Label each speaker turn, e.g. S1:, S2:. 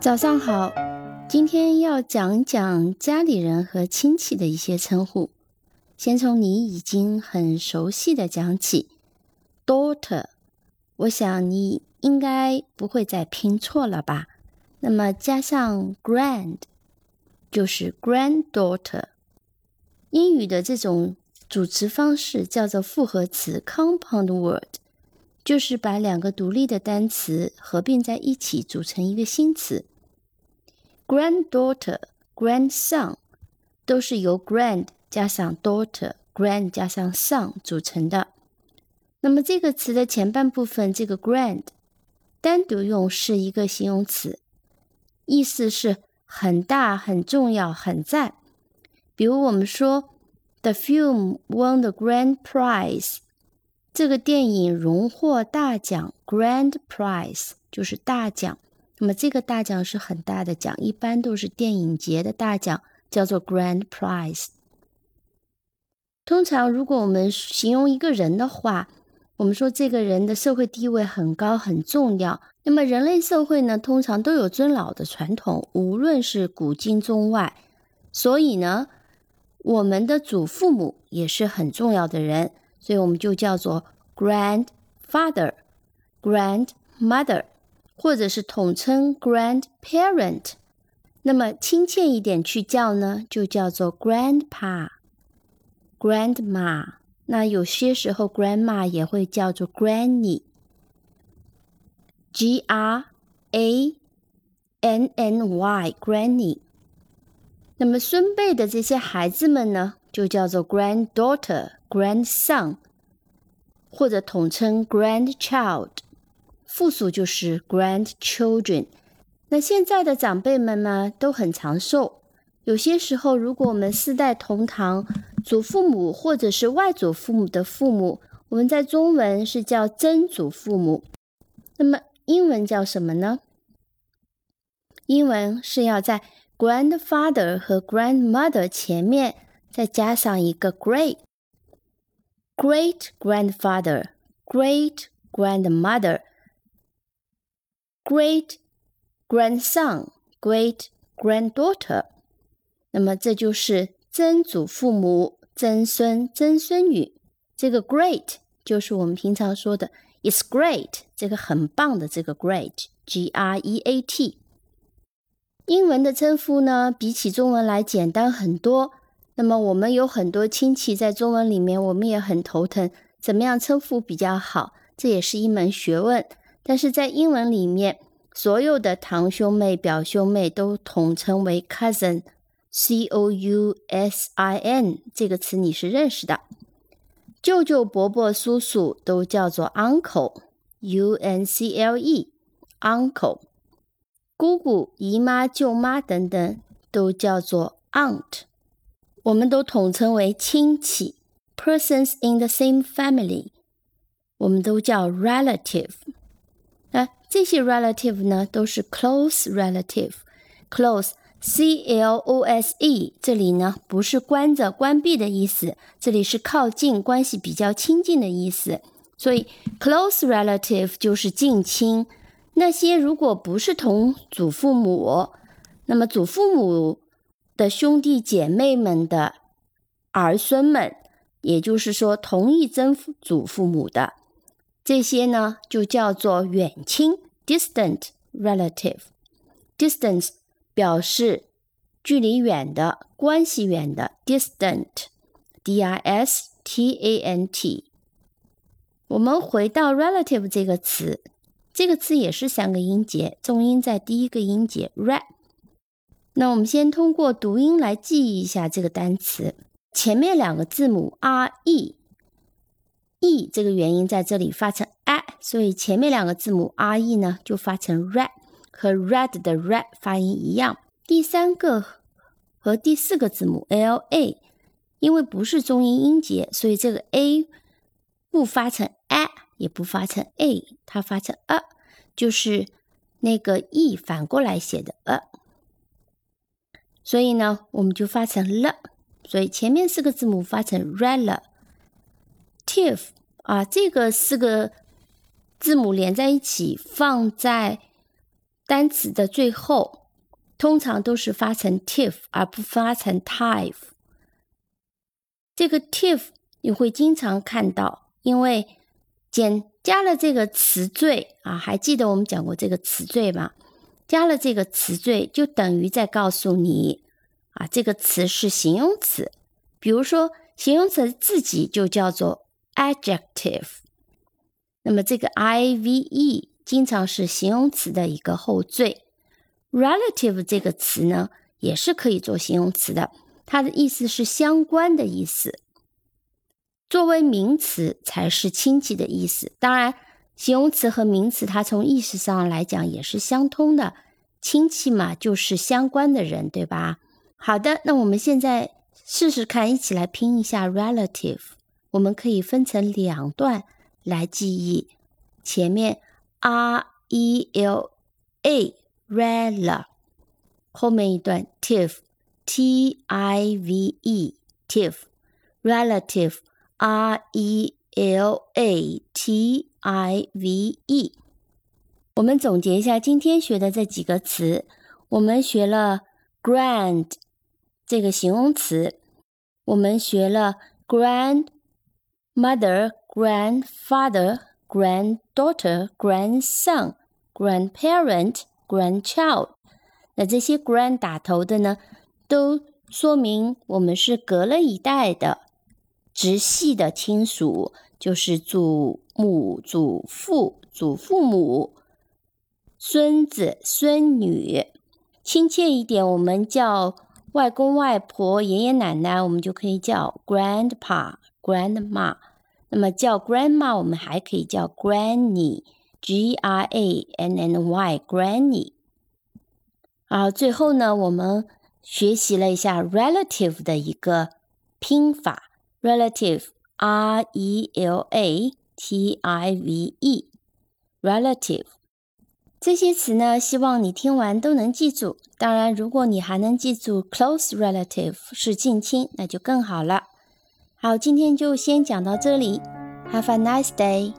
S1: 早上好，今天要讲讲家里人和亲戚的一些称呼。先从你已经很熟悉的讲起，daughter，我想你应该不会再拼错了吧？那么加上 grand，就是 granddaughter。英语的这种组词方式叫做复合词 compound word，就是把两个独立的单词合并在一起组成一个新词。granddaughter、grandson 都是由 grand 加上 daughter、grand 加上 son 组成的。那么这个词的前半部分，这个 grand 单独用是一个形容词，意思是很大、很重要、很赞。比如我们说 The film won the grand prize，这个电影荣获大奖，grand prize 就是大奖。那么这个大奖是很大的奖，一般都是电影节的大奖，叫做 Grand Prize。通常，如果我们形容一个人的话，我们说这个人的社会地位很高、很重要。那么人类社会呢，通常都有尊老的传统，无论是古今中外。所以呢，我们的祖父母也是很重要的人，所以我们就叫做 Grandfather、Grandmother。或者是统称 grandparent，那么亲切一点去叫呢，就叫做 grandpa、grandma。那有些时候 grandma 也会叫做 granny，g r a n n y granny。那么孙辈的这些孩子们呢，就叫做 granddaughter、grandson，或者统称 grandchild。复数就是 grandchildren。那现在的长辈们呢都很长寿。有些时候，如果我们四代同堂，祖父母或者是外祖父母的父母，我们在中文是叫曾祖父母。那么英文叫什么呢？英文是要在 grandfather 和 grandmother 前面再加上一个 great，great grandfather，great grandmother。Great grandson, great granddaughter，那么这就是曾祖父母、曾孙、曾孙女。这个 great 就是我们平常说的 "It's great"，这个很棒的这个 great，G R E A T。英文的称呼呢，比起中文来简单很多。那么我们有很多亲戚在中文里面，我们也很头疼，怎么样称呼比较好？这也是一门学问。但是在英文里面，所有的堂兄妹、表兄妹都统称为 cousin，c o u s i n 这个词你是认识的。舅舅、伯伯、叔叔都叫做 uncle，u n c l e，uncle。姑姑、姨妈、舅妈等等都叫做 aunt，我们都统称为亲戚，persons in the same family，我们都叫 relative。那这些 relative 呢都是 close relative，close c l o s e，这里呢不是关着、关闭的意思，这里是靠近、关系比较亲近的意思。所以 close relative 就是近亲。那些如果不是同祖父母，那么祖父母的兄弟姐妹们的儿孙们，也就是说同一曾祖父母的。这些呢，就叫做远亲 （distant relative）。distance 表示距离远的、关系远的 （distant），D-I-S-T-A-N-T。我们回到 relative 这个词，这个词也是三个音节，重音在第一个音节 re。那我们先通过读音来记忆一下这个单词，前面两个字母 R-E。e 这个元音在这里发成 a，所以前面两个字母 r e 呢就发成 red，和 red 的 red 发音一样。第三个和第四个字母 l a，因为不是中音音节，所以这个 a 不发成 a，也不发成 a，它发成 a，就是那个 e 反过来写的 a。所以呢，我们就发成了所以前面四个字母发成 rel。tif 啊，这个四个字母连在一起，放在单词的最后，通常都是发成 tif 而不发成 tif。这个 tif 你会经常看到，因为减加了这个词缀啊，还记得我们讲过这个词缀吗？加了这个词缀，就等于在告诉你啊，这个词是形容词。比如说，形容词自己就叫做 adjective。那么这个 i v e 经常是形容词的一个后缀。relative 这个词呢，也是可以做形容词的，它的意思是相关的意思。作为名词才是亲戚的意思。当然。形容词和名词，它从意识上来讲也是相通的。亲戚嘛，就是相关的人，对吧？好的，那我们现在试试看，一起来拼一下 relative。我们可以分成两段来记忆。前面 r e l a rela，后面一段 tif t i v e tif relative r e l a t I V E，我们总结一下今天学的这几个词。我们学了 grand 这个形容词，我们学了 grandmother、grandfather、granddaughter、grandson、grandparent、grandchild。那这些 grand 打头的呢，都说明我们是隔了一代的直系的亲属，就是祖。母、祖父、祖父母、孙子、孙女，亲切一点，我们叫外公外婆、爷爷奶奶，我们就可以叫 grandpa、grandma。那么叫 grandma，我们还可以叫 granny，g r a n n y，granny。好，最后呢，我们学习了一下 relative 的一个拼法，relative，r e l a。T I V E，relative 这些词呢，希望你听完都能记住。当然，如果你还能记住 close relative 是近亲，那就更好了。好，今天就先讲到这里。Have a nice day.